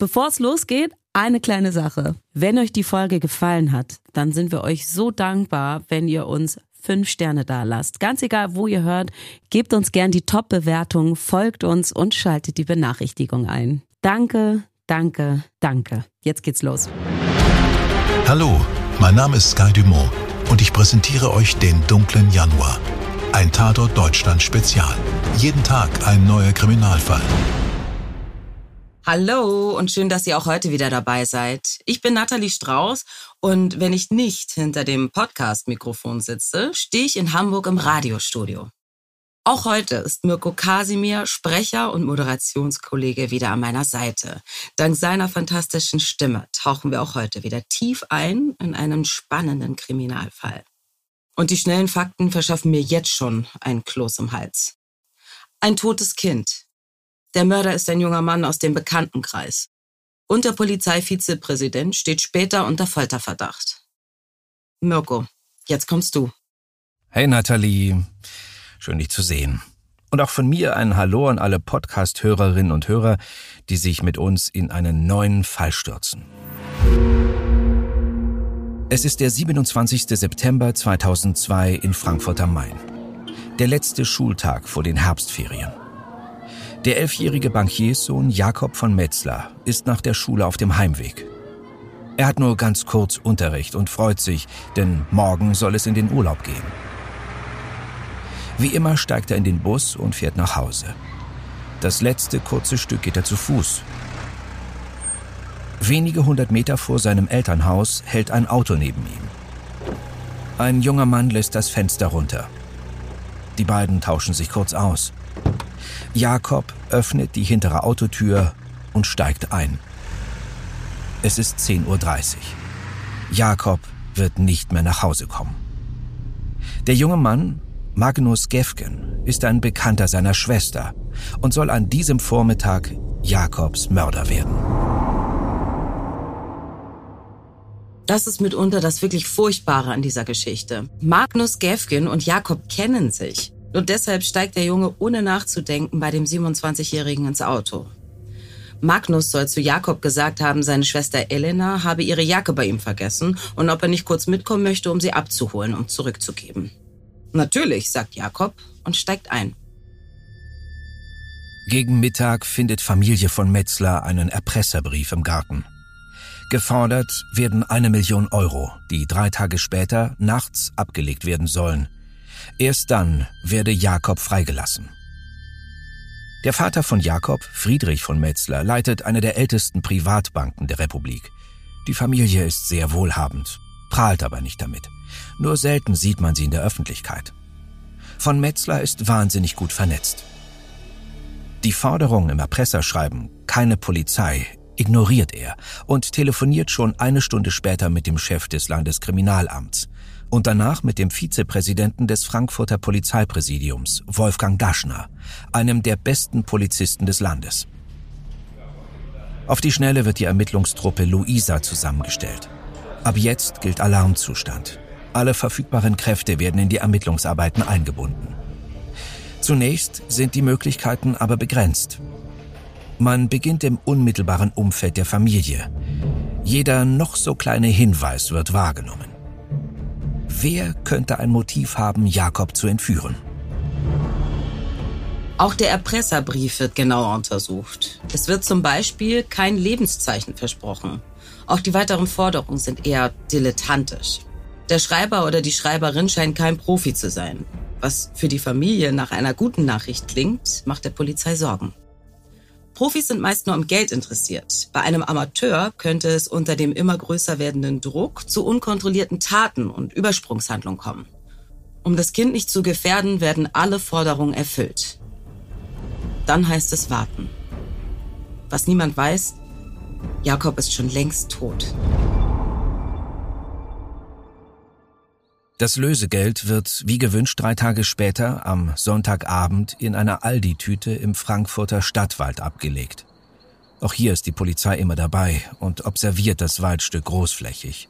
Bevor es losgeht, eine kleine Sache. Wenn euch die Folge gefallen hat, dann sind wir euch so dankbar, wenn ihr uns fünf Sterne da lasst. Ganz egal, wo ihr hört, gebt uns gern die Top-Bewertung, folgt uns und schaltet die Benachrichtigung ein. Danke, danke, danke. Jetzt geht's los. Hallo, mein Name ist Sky Dumont und ich präsentiere euch den dunklen Januar. Ein Tatort Deutschland Spezial. Jeden Tag ein neuer Kriminalfall. Hallo und schön, dass ihr auch heute wieder dabei seid. Ich bin Nathalie Strauß und wenn ich nicht hinter dem Podcast-Mikrofon sitze, stehe ich in Hamburg im Radiostudio. Auch heute ist Mirko Kasimir, Sprecher und Moderationskollege, wieder an meiner Seite. Dank seiner fantastischen Stimme tauchen wir auch heute wieder tief ein in einen spannenden Kriminalfall. Und die schnellen Fakten verschaffen mir jetzt schon ein Kloß im Hals. Ein totes Kind, der Mörder ist ein junger Mann aus dem Bekanntenkreis. Und der Polizeivizepräsident steht später unter Folterverdacht. Mirko, jetzt kommst du. Hey Nathalie, schön dich zu sehen. Und auch von mir ein Hallo an alle Podcast-Hörerinnen und Hörer, die sich mit uns in einen neuen Fall stürzen. Es ist der 27. September 2002 in Frankfurt am Main. Der letzte Schultag vor den Herbstferien. Der elfjährige Bankierssohn Jakob von Metzler ist nach der Schule auf dem Heimweg. Er hat nur ganz kurz Unterricht und freut sich, denn morgen soll es in den Urlaub gehen. Wie immer steigt er in den Bus und fährt nach Hause. Das letzte kurze Stück geht er zu Fuß. Wenige hundert Meter vor seinem Elternhaus hält ein Auto neben ihm. Ein junger Mann lässt das Fenster runter. Die beiden tauschen sich kurz aus. Jakob öffnet die hintere Autotür und steigt ein. Es ist 10.30 Uhr. Jakob wird nicht mehr nach Hause kommen. Der junge Mann, Magnus Gefgen, ist ein Bekannter seiner Schwester und soll an diesem Vormittag Jakobs Mörder werden. Das ist mitunter das wirklich Furchtbare an dieser Geschichte. Magnus Gefgen und Jakob kennen sich. Und deshalb steigt der Junge ohne nachzudenken bei dem 27-Jährigen ins Auto. Magnus soll zu Jakob gesagt haben, seine Schwester Elena habe ihre Jacke bei ihm vergessen und ob er nicht kurz mitkommen möchte, um sie abzuholen und zurückzugeben. Natürlich, sagt Jakob und steigt ein. Gegen Mittag findet Familie von Metzler einen Erpresserbrief im Garten. Gefordert werden eine Million Euro, die drei Tage später nachts abgelegt werden sollen. Erst dann werde Jakob freigelassen. Der Vater von Jakob, Friedrich von Metzler, leitet eine der ältesten Privatbanken der Republik. Die Familie ist sehr wohlhabend, prahlt aber nicht damit. Nur selten sieht man sie in der Öffentlichkeit. Von Metzler ist wahnsinnig gut vernetzt. Die Forderung im Erpresserschreiben, keine Polizei, ignoriert er und telefoniert schon eine Stunde später mit dem Chef des Landeskriminalamts und danach mit dem Vizepräsidenten des Frankfurter Polizeipräsidiums, Wolfgang Daschner, einem der besten Polizisten des Landes. Auf die Schnelle wird die Ermittlungstruppe Luisa zusammengestellt. Ab jetzt gilt Alarmzustand. Alle verfügbaren Kräfte werden in die Ermittlungsarbeiten eingebunden. Zunächst sind die Möglichkeiten aber begrenzt. Man beginnt im unmittelbaren Umfeld der Familie. Jeder noch so kleine Hinweis wird wahrgenommen. Wer könnte ein Motiv haben, Jakob zu entführen? Auch der Erpresserbrief wird genauer untersucht. Es wird zum Beispiel kein Lebenszeichen versprochen. Auch die weiteren Forderungen sind eher dilettantisch. Der Schreiber oder die Schreiberin scheint kein Profi zu sein. Was für die Familie nach einer guten Nachricht klingt, macht der Polizei Sorgen. Profis sind meist nur am Geld interessiert. Bei einem Amateur könnte es unter dem immer größer werdenden Druck zu unkontrollierten Taten und Übersprungshandlungen kommen. Um das Kind nicht zu gefährden, werden alle Forderungen erfüllt. Dann heißt es warten. Was niemand weiß, Jakob ist schon längst tot. Das Lösegeld wird wie gewünscht drei Tage später am Sonntagabend in einer Aldi-Tüte im Frankfurter Stadtwald abgelegt. Auch hier ist die Polizei immer dabei und observiert das Waldstück großflächig.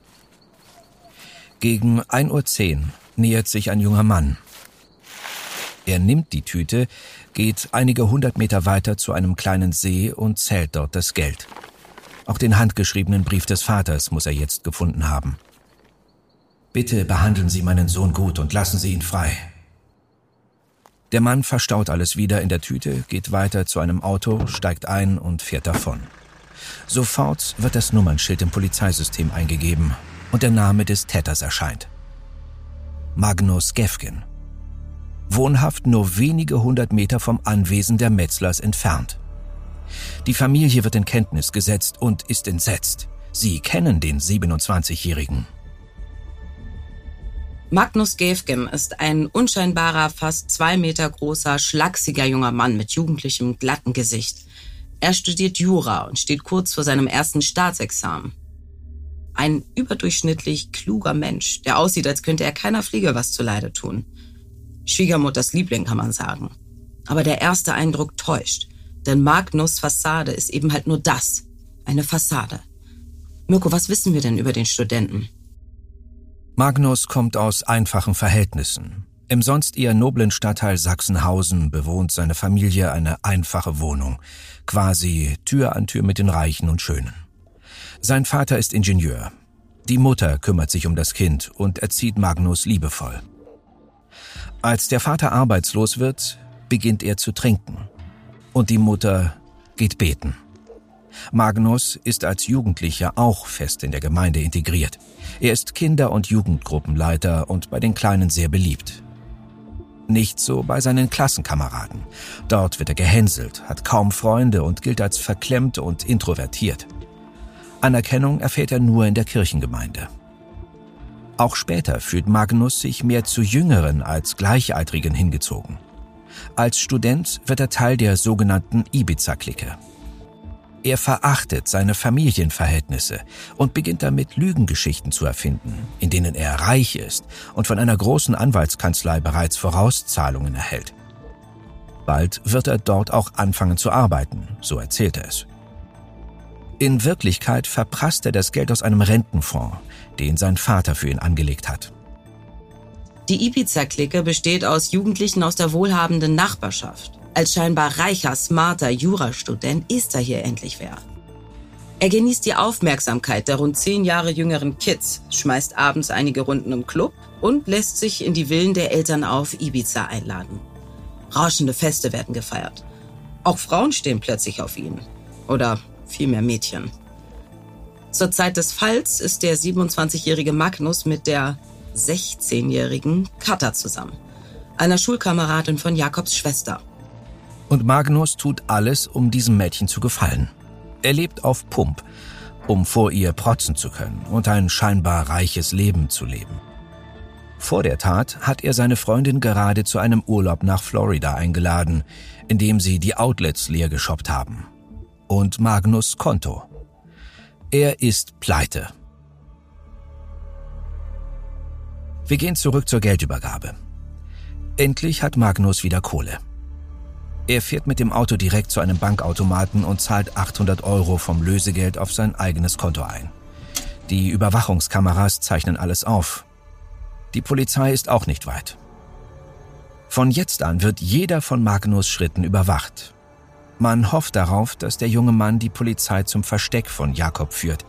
Gegen 1.10 Uhr nähert sich ein junger Mann. Er nimmt die Tüte, geht einige hundert Meter weiter zu einem kleinen See und zählt dort das Geld. Auch den handgeschriebenen Brief des Vaters muss er jetzt gefunden haben. Bitte behandeln Sie meinen Sohn gut und lassen Sie ihn frei. Der Mann verstaut alles wieder in der Tüte, geht weiter zu einem Auto, steigt ein und fährt davon. Sofort wird das Nummernschild im Polizeisystem eingegeben und der Name des Täters erscheint. Magnus Gefgen. Wohnhaft nur wenige hundert Meter vom Anwesen der Metzlers entfernt. Die Familie wird in Kenntnis gesetzt und ist entsetzt. Sie kennen den 27-Jährigen. Magnus Gefgen ist ein unscheinbarer, fast zwei Meter großer, schlachsiger junger Mann mit jugendlichem, glatten Gesicht. Er studiert Jura und steht kurz vor seinem ersten Staatsexamen. Ein überdurchschnittlich kluger Mensch, der aussieht, als könnte er keiner Fliege was zuleide tun. Schwiegermutters Liebling, kann man sagen. Aber der erste Eindruck täuscht. Denn Magnus Fassade ist eben halt nur das. Eine Fassade. Mirko, was wissen wir denn über den Studenten? Magnus kommt aus einfachen Verhältnissen. Im sonst eher noblen Stadtteil Sachsenhausen bewohnt seine Familie eine einfache Wohnung, quasi Tür an Tür mit den Reichen und Schönen. Sein Vater ist Ingenieur. Die Mutter kümmert sich um das Kind und erzieht Magnus liebevoll. Als der Vater arbeitslos wird, beginnt er zu trinken. Und die Mutter geht beten. Magnus ist als Jugendlicher auch fest in der Gemeinde integriert. Er ist Kinder- und Jugendgruppenleiter und bei den Kleinen sehr beliebt. Nicht so bei seinen Klassenkameraden. Dort wird er gehänselt, hat kaum Freunde und gilt als verklemmt und introvertiert. Anerkennung erfährt er nur in der Kirchengemeinde. Auch später fühlt Magnus sich mehr zu Jüngeren als Gleichaltrigen hingezogen. Als Student wird er Teil der sogenannten Ibiza-Clique. Er verachtet seine Familienverhältnisse und beginnt damit Lügengeschichten zu erfinden, in denen er reich ist und von einer großen Anwaltskanzlei bereits Vorauszahlungen erhält. Bald wird er dort auch anfangen zu arbeiten, so erzählt er es. In Wirklichkeit verprasst er das Geld aus einem Rentenfonds, den sein Vater für ihn angelegt hat. Die Ibiza-Clique besteht aus Jugendlichen aus der wohlhabenden Nachbarschaft. Als scheinbar reicher, smarter Jurastudent ist er hier endlich wer. Er genießt die Aufmerksamkeit der rund zehn Jahre jüngeren Kids, schmeißt abends einige Runden im Club und lässt sich in die Villen der Eltern auf Ibiza einladen. Rauschende Feste werden gefeiert. Auch Frauen stehen plötzlich auf ihn. Oder vielmehr Mädchen. Zur Zeit des Falls ist der 27-jährige Magnus mit der 16-jährigen Katha zusammen, einer Schulkameradin von Jakobs Schwester. Und Magnus tut alles, um diesem Mädchen zu gefallen. Er lebt auf Pump, um vor ihr protzen zu können und ein scheinbar reiches Leben zu leben. Vor der Tat hat er seine Freundin gerade zu einem Urlaub nach Florida eingeladen, in dem sie die Outlets leer geshoppt haben. Und Magnus Konto. Er ist pleite. Wir gehen zurück zur Geldübergabe. Endlich hat Magnus wieder Kohle. Er fährt mit dem Auto direkt zu einem Bankautomaten und zahlt 800 Euro vom Lösegeld auf sein eigenes Konto ein. Die Überwachungskameras zeichnen alles auf. Die Polizei ist auch nicht weit. Von jetzt an wird jeder von Magnus Schritten überwacht. Man hofft darauf, dass der junge Mann die Polizei zum Versteck von Jakob führt.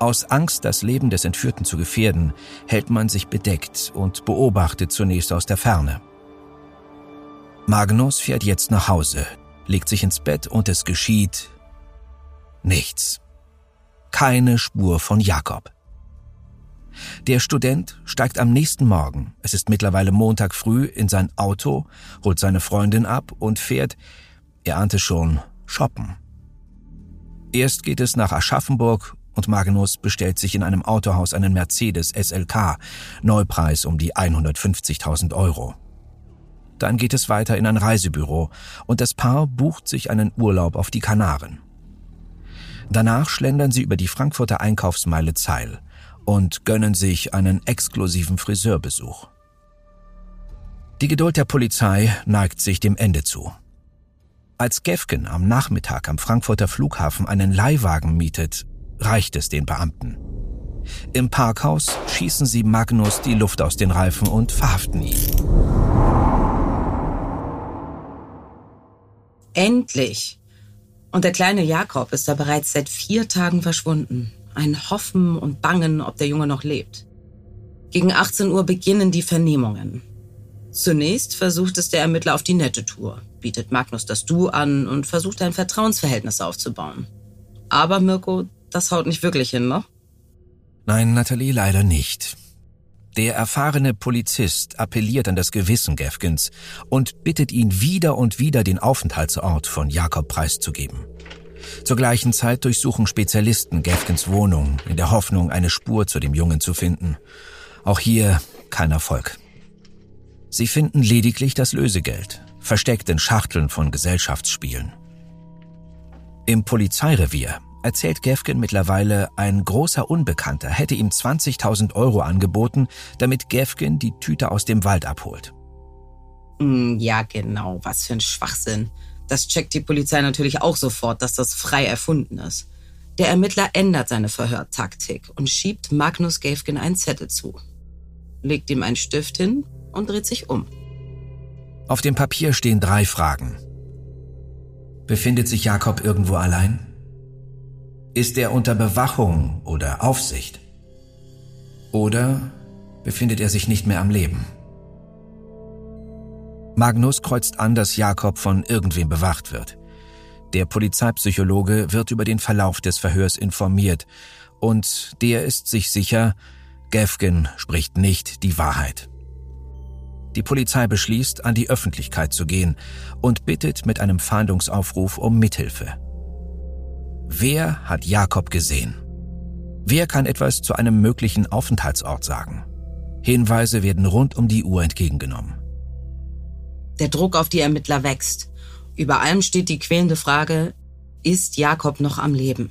Aus Angst, das Leben des Entführten zu gefährden, hält man sich bedeckt und beobachtet zunächst aus der Ferne. Magnus fährt jetzt nach Hause, legt sich ins Bett und es geschieht nichts. Keine Spur von Jakob. Der Student steigt am nächsten Morgen, es ist mittlerweile Montag früh, in sein Auto, holt seine Freundin ab und fährt, er ahnte schon, shoppen. Erst geht es nach Aschaffenburg und Magnus bestellt sich in einem Autohaus einen Mercedes SLK, Neupreis um die 150.000 Euro. Dann geht es weiter in ein Reisebüro und das Paar bucht sich einen Urlaub auf die Kanaren. Danach schlendern sie über die Frankfurter Einkaufsmeile Zeil und gönnen sich einen exklusiven Friseurbesuch. Die Geduld der Polizei neigt sich dem Ende zu. Als Gefgen am Nachmittag am Frankfurter Flughafen einen Leihwagen mietet, reicht es den Beamten. Im Parkhaus schießen sie Magnus die Luft aus den Reifen und verhaften ihn. Endlich! Und der kleine Jakob ist da bereits seit vier Tagen verschwunden. Ein Hoffen und Bangen, ob der Junge noch lebt. Gegen 18 Uhr beginnen die Vernehmungen. Zunächst versucht es der Ermittler auf die nette Tour, bietet Magnus das Du an und versucht ein Vertrauensverhältnis aufzubauen. Aber Mirko, das haut nicht wirklich hin, ne? Nein, Nathalie, leider nicht. Der erfahrene Polizist appelliert an das Gewissen Gefkins und bittet ihn wieder und wieder den Aufenthaltsort von Jakob preiszugeben. Zur gleichen Zeit durchsuchen Spezialisten Gefkins Wohnung in der Hoffnung, eine Spur zu dem Jungen zu finden. Auch hier kein Erfolg. Sie finden lediglich das Lösegeld, versteckt in Schachteln von Gesellschaftsspielen. Im Polizeirevier erzählt Gefgen mittlerweile, ein großer Unbekannter hätte ihm 20.000 Euro angeboten, damit Gefgen die Tüte aus dem Wald abholt. Hm, ja, genau, was für ein Schwachsinn. Das checkt die Polizei natürlich auch sofort, dass das frei erfunden ist. Der Ermittler ändert seine Verhörtaktik und schiebt Magnus Gefgen einen Zettel zu, legt ihm einen Stift hin und dreht sich um. Auf dem Papier stehen drei Fragen. Befindet sich Jakob irgendwo allein? Ist er unter Bewachung oder Aufsicht? Oder befindet er sich nicht mehr am Leben? Magnus kreuzt an, dass Jakob von irgendwem bewacht wird. Der Polizeipsychologe wird über den Verlauf des Verhörs informiert und der ist sich sicher, Gefgen spricht nicht die Wahrheit. Die Polizei beschließt, an die Öffentlichkeit zu gehen und bittet mit einem Fahndungsaufruf um Mithilfe. Wer hat Jakob gesehen? Wer kann etwas zu einem möglichen Aufenthaltsort sagen? Hinweise werden rund um die Uhr entgegengenommen. Der Druck auf die Ermittler wächst. Über allem steht die quälende Frage, ist Jakob noch am Leben?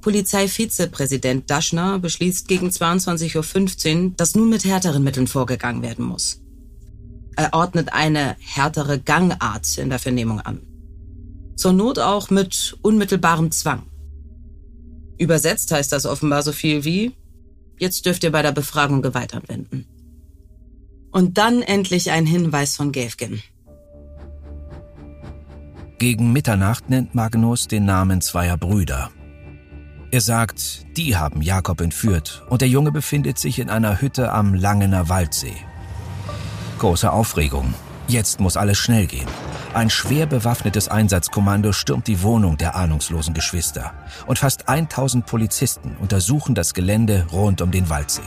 Polizeivizepräsident Daschner beschließt gegen 22.15 Uhr, dass nun mit härteren Mitteln vorgegangen werden muss. Er ordnet eine härtere Gangart in der Vernehmung an. Zur Not auch mit unmittelbarem Zwang. Übersetzt heißt das offenbar so viel wie, jetzt dürft ihr bei der Befragung Gewalt anwenden. Und dann endlich ein Hinweis von Gäfgen. Gegen Mitternacht nennt Magnus den Namen zweier Brüder. Er sagt, die haben Jakob entführt und der Junge befindet sich in einer Hütte am Langener Waldsee. Große Aufregung. Jetzt muss alles schnell gehen. Ein schwer bewaffnetes Einsatzkommando stürmt die Wohnung der ahnungslosen Geschwister und fast 1000 Polizisten untersuchen das Gelände rund um den Waldsee.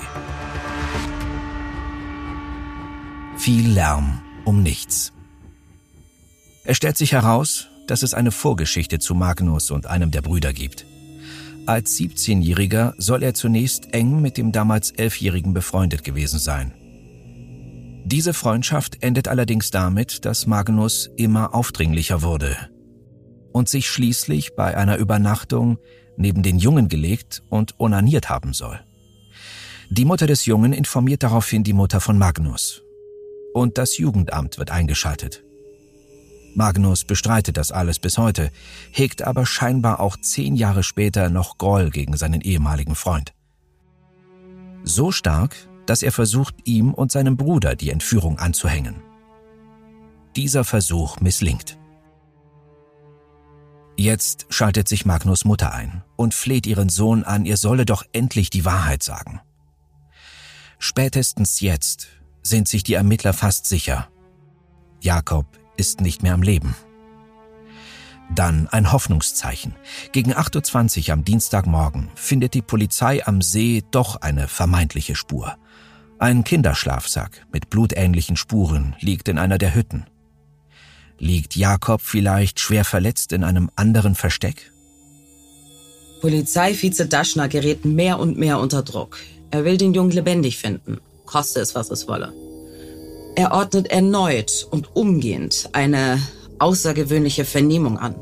Viel Lärm um nichts. Es stellt sich heraus, dass es eine Vorgeschichte zu Magnus und einem der Brüder gibt. Als 17-Jähriger soll er zunächst eng mit dem damals Elfjährigen befreundet gewesen sein. Diese Freundschaft endet allerdings damit, dass Magnus immer aufdringlicher wurde und sich schließlich bei einer Übernachtung neben den Jungen gelegt und onaniert haben soll. Die Mutter des Jungen informiert daraufhin die Mutter von Magnus. Und das Jugendamt wird eingeschaltet. Magnus bestreitet das alles bis heute, hegt aber scheinbar auch zehn Jahre später noch Groll gegen seinen ehemaligen Freund. So stark, dass er versucht, ihm und seinem Bruder die Entführung anzuhängen. Dieser Versuch misslingt. Jetzt schaltet sich Magnus Mutter ein und fleht ihren Sohn an, er solle doch endlich die Wahrheit sagen. Spätestens jetzt sind sich die Ermittler fast sicher. Jakob ist nicht mehr am Leben. Dann ein Hoffnungszeichen. Gegen 8.20 Uhr am Dienstagmorgen findet die Polizei am See doch eine vermeintliche Spur. Ein Kinderschlafsack mit blutähnlichen Spuren liegt in einer der Hütten. Liegt Jakob vielleicht schwer verletzt in einem anderen Versteck? Polizeivize Daschner gerät mehr und mehr unter Druck. Er will den Jungen lebendig finden, koste es, was es wolle. Er ordnet erneut und umgehend eine außergewöhnliche Vernehmung an.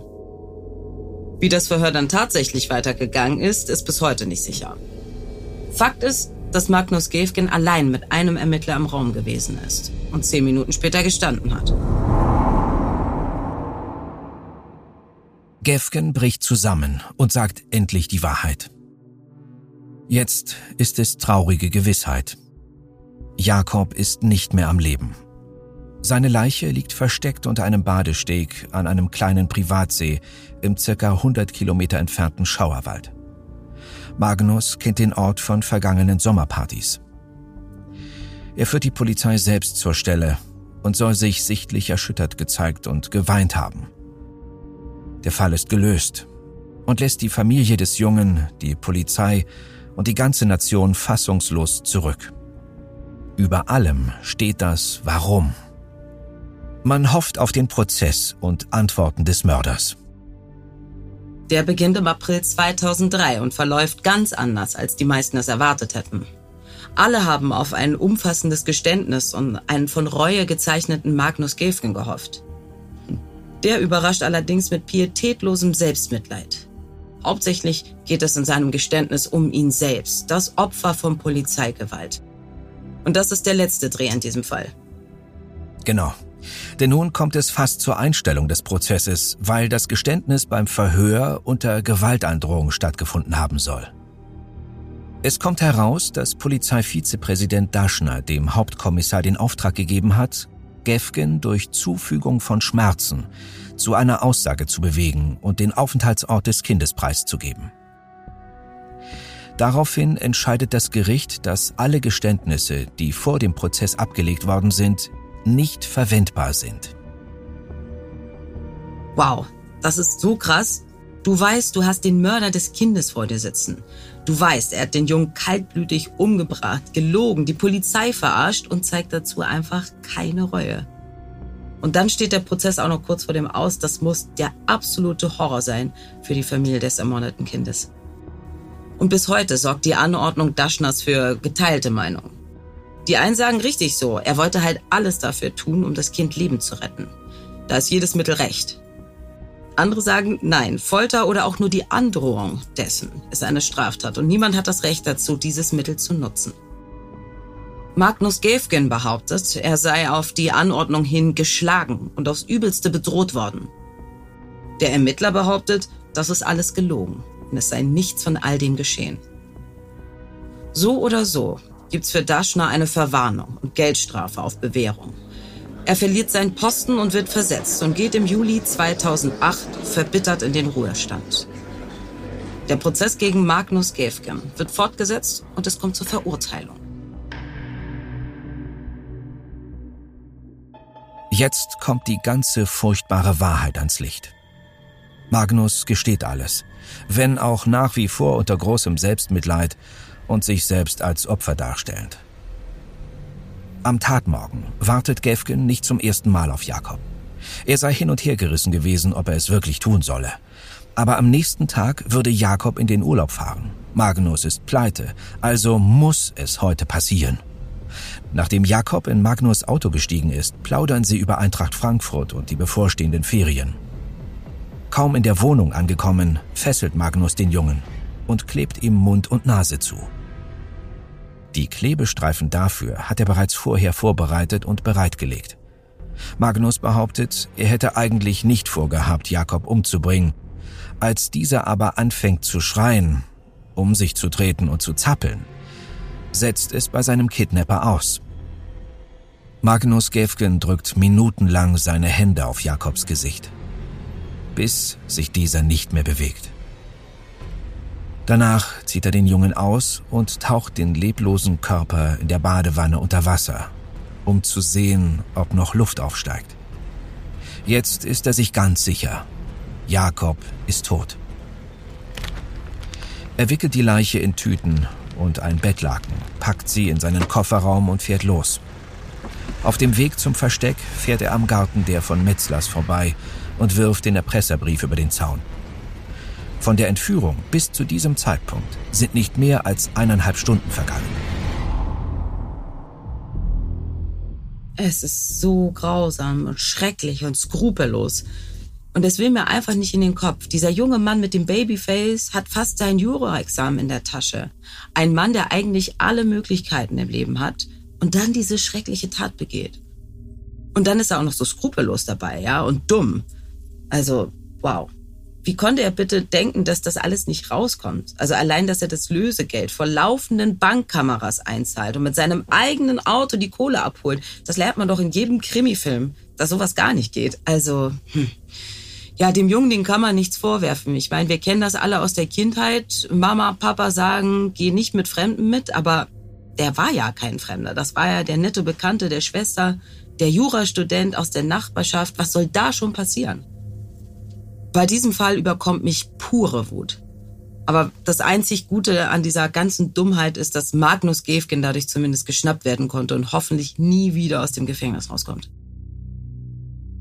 Wie das Verhör dann tatsächlich weitergegangen ist, ist bis heute nicht sicher. Fakt ist, dass Magnus Gefgen allein mit einem Ermittler im Raum gewesen ist und zehn Minuten später gestanden hat. Gefgen bricht zusammen und sagt endlich die Wahrheit. Jetzt ist es traurige Gewissheit. Jakob ist nicht mehr am Leben. Seine Leiche liegt versteckt unter einem Badesteg an einem kleinen Privatsee im circa 100 Kilometer entfernten Schauerwald. Magnus kennt den Ort von vergangenen Sommerpartys. Er führt die Polizei selbst zur Stelle und soll sich sichtlich erschüttert gezeigt und geweint haben. Der Fall ist gelöst und lässt die Familie des Jungen, die Polizei und die ganze Nation fassungslos zurück. Über allem steht das Warum. Man hofft auf den Prozess und Antworten des Mörders. Der beginnt im April 2003 und verläuft ganz anders, als die meisten es erwartet hätten. Alle haben auf ein umfassendes Geständnis und einen von Reue gezeichneten Magnus Gefgen gehofft. Der überrascht allerdings mit pietätlosem Selbstmitleid. Hauptsächlich geht es in seinem Geständnis um ihn selbst, das Opfer von Polizeigewalt. Und das ist der letzte Dreh in diesem Fall. Genau. Denn nun kommt es fast zur Einstellung des Prozesses, weil das Geständnis beim Verhör unter Gewaltandrohung stattgefunden haben soll. Es kommt heraus, dass Polizeivizepräsident Daschner dem Hauptkommissar den Auftrag gegeben hat, Gefgen durch Zufügung von Schmerzen zu einer Aussage zu bewegen und den Aufenthaltsort des Kindes preiszugeben. Daraufhin entscheidet das Gericht, dass alle Geständnisse, die vor dem Prozess abgelegt worden sind, nicht verwendbar sind. Wow, das ist so krass. Du weißt, du hast den Mörder des Kindes vor dir sitzen. Du weißt, er hat den Jungen kaltblütig umgebracht, gelogen, die Polizei verarscht und zeigt dazu einfach keine Reue. Und dann steht der Prozess auch noch kurz vor dem Aus. Das muss der absolute Horror sein für die Familie des ermordeten Kindes. Und bis heute sorgt die Anordnung Daschners für geteilte Meinungen. Die einen sagen richtig so, er wollte halt alles dafür tun, um das Kind Leben zu retten. Da ist jedes Mittel recht. Andere sagen, nein, Folter oder auch nur die Androhung dessen ist eine Straftat und niemand hat das Recht dazu, dieses Mittel zu nutzen. Magnus Gefgen behauptet, er sei auf die Anordnung hin geschlagen und aufs Übelste bedroht worden. Der Ermittler behauptet, das ist alles gelogen und es sei nichts von all dem geschehen. So oder so gibt's für Daschner eine Verwarnung und Geldstrafe auf Bewährung. Er verliert seinen Posten und wird versetzt und geht im Juli 2008 verbittert in den Ruhestand. Der Prozess gegen Magnus Gefgen wird fortgesetzt und es kommt zur Verurteilung. Jetzt kommt die ganze furchtbare Wahrheit ans Licht. Magnus gesteht alles, wenn auch nach wie vor unter großem Selbstmitleid und sich selbst als Opfer darstellend. Am Tatmorgen wartet Gefgen nicht zum ersten Mal auf Jakob. Er sei hin und her gerissen gewesen, ob er es wirklich tun solle. Aber am nächsten Tag würde Jakob in den Urlaub fahren. Magnus ist pleite, also muss es heute passieren. Nachdem Jakob in Magnus Auto gestiegen ist, plaudern sie über Eintracht Frankfurt und die bevorstehenden Ferien. Kaum in der Wohnung angekommen, fesselt Magnus den Jungen und klebt ihm Mund und Nase zu. Die Klebestreifen dafür hat er bereits vorher vorbereitet und bereitgelegt. Magnus behauptet, er hätte eigentlich nicht vorgehabt, Jakob umzubringen. Als dieser aber anfängt zu schreien, um sich zu treten und zu zappeln, setzt es bei seinem Kidnapper aus. Magnus Gefgen drückt minutenlang seine Hände auf Jakobs Gesicht, bis sich dieser nicht mehr bewegt. Danach zieht er den Jungen aus und taucht den leblosen Körper in der Badewanne unter Wasser, um zu sehen, ob noch Luft aufsteigt. Jetzt ist er sich ganz sicher. Jakob ist tot. Er wickelt die Leiche in Tüten und ein Bettlaken, packt sie in seinen Kofferraum und fährt los. Auf dem Weg zum Versteck fährt er am Garten der von Metzlers vorbei und wirft den Erpresserbrief über den Zaun. Von der Entführung bis zu diesem Zeitpunkt sind nicht mehr als eineinhalb Stunden vergangen. Es ist so grausam und schrecklich und skrupellos. Und es will mir einfach nicht in den Kopf. Dieser junge Mann mit dem Babyface hat fast sein Jura-Examen in der Tasche. Ein Mann, der eigentlich alle Möglichkeiten im Leben hat und dann diese schreckliche Tat begeht. Und dann ist er auch noch so skrupellos dabei, ja, und dumm. Also, wow. Wie konnte er bitte denken, dass das alles nicht rauskommt? Also allein, dass er das Lösegeld vor laufenden Bankkameras einzahlt und mit seinem eigenen Auto die Kohle abholt, das lernt man doch in jedem Krimifilm, dass sowas gar nicht geht. Also, hm. ja, dem Jungen, den kann man nichts vorwerfen. Ich meine, wir kennen das alle aus der Kindheit. Mama, Papa sagen, geh nicht mit Fremden mit, aber der war ja kein Fremder. Das war ja der nette Bekannte der Schwester, der Jurastudent aus der Nachbarschaft. Was soll da schon passieren? Bei diesem Fall überkommt mich pure Wut. Aber das einzig Gute an dieser ganzen Dummheit ist, dass Magnus Gefgen dadurch zumindest geschnappt werden konnte und hoffentlich nie wieder aus dem Gefängnis rauskommt.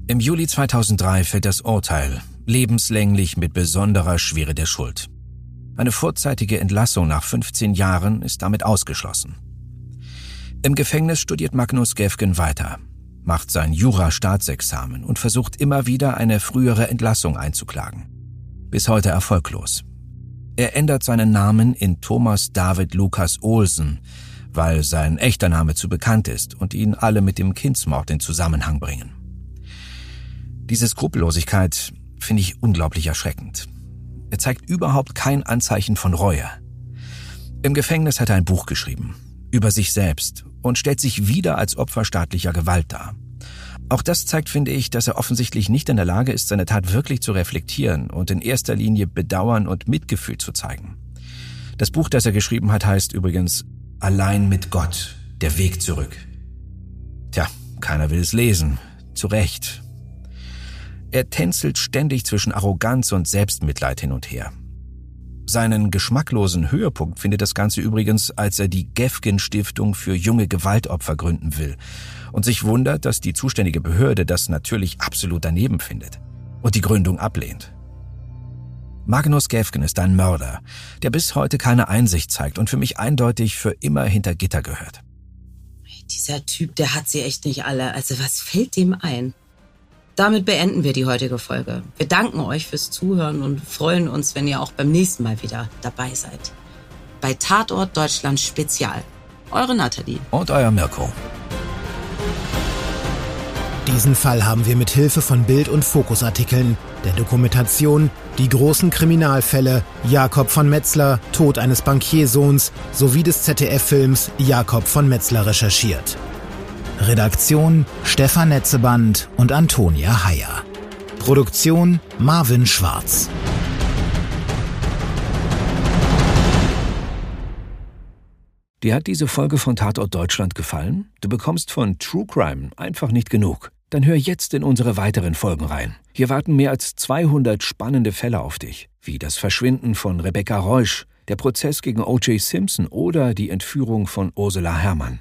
Im Juli 2003 fällt das Urteil, lebenslänglich mit besonderer Schwere der Schuld. Eine vorzeitige Entlassung nach 15 Jahren ist damit ausgeschlossen. Im Gefängnis studiert Magnus Gefgen weiter, macht sein Jura-Staatsexamen und versucht immer wieder eine frühere Entlassung einzuklagen. Bis heute erfolglos. Er ändert seinen Namen in Thomas David Lukas Olsen, weil sein echter Name zu bekannt ist und ihn alle mit dem Kindsmord in Zusammenhang bringen. Diese Skrupellosigkeit finde ich unglaublich erschreckend. Er zeigt überhaupt kein Anzeichen von Reue. Im Gefängnis hat er ein Buch geschrieben, über sich selbst und stellt sich wieder als Opfer staatlicher Gewalt dar. Auch das zeigt, finde ich, dass er offensichtlich nicht in der Lage ist, seine Tat wirklich zu reflektieren und in erster Linie Bedauern und Mitgefühl zu zeigen. Das Buch, das er geschrieben hat, heißt übrigens Allein mit Gott, der Weg zurück. Tja, keiner will es lesen. Zu Recht. Er tänzelt ständig zwischen Arroganz und Selbstmitleid hin und her. Seinen geschmacklosen Höhepunkt findet das Ganze übrigens, als er die Gefgen Stiftung für junge Gewaltopfer gründen will und sich wundert, dass die zuständige Behörde das natürlich absolut daneben findet und die Gründung ablehnt. Magnus Gefgen ist ein Mörder, der bis heute keine Einsicht zeigt und für mich eindeutig für immer hinter Gitter gehört. Dieser Typ, der hat sie echt nicht alle. Also was fällt dem ein? Damit beenden wir die heutige Folge. Wir danken euch fürs Zuhören und freuen uns, wenn ihr auch beim nächsten Mal wieder dabei seid. Bei Tatort Deutschland Spezial. Eure Nathalie. Und euer Mirko. Diesen Fall haben wir mit Hilfe von Bild- und Fokusartikeln, der Dokumentation, die großen Kriminalfälle, Jakob von Metzler, Tod eines Bankiersohns sowie des ZDF-Films Jakob von Metzler recherchiert. Redaktion Stefan Netzeband und Antonia Heyer. Produktion Marvin Schwarz. Dir hat diese Folge von Tatort Deutschland gefallen? Du bekommst von True Crime einfach nicht genug. Dann hör jetzt in unsere weiteren Folgen rein. Hier warten mehr als 200 spannende Fälle auf dich, wie das Verschwinden von Rebecca Reusch, der Prozess gegen O.J. Simpson oder die Entführung von Ursula Herrmann.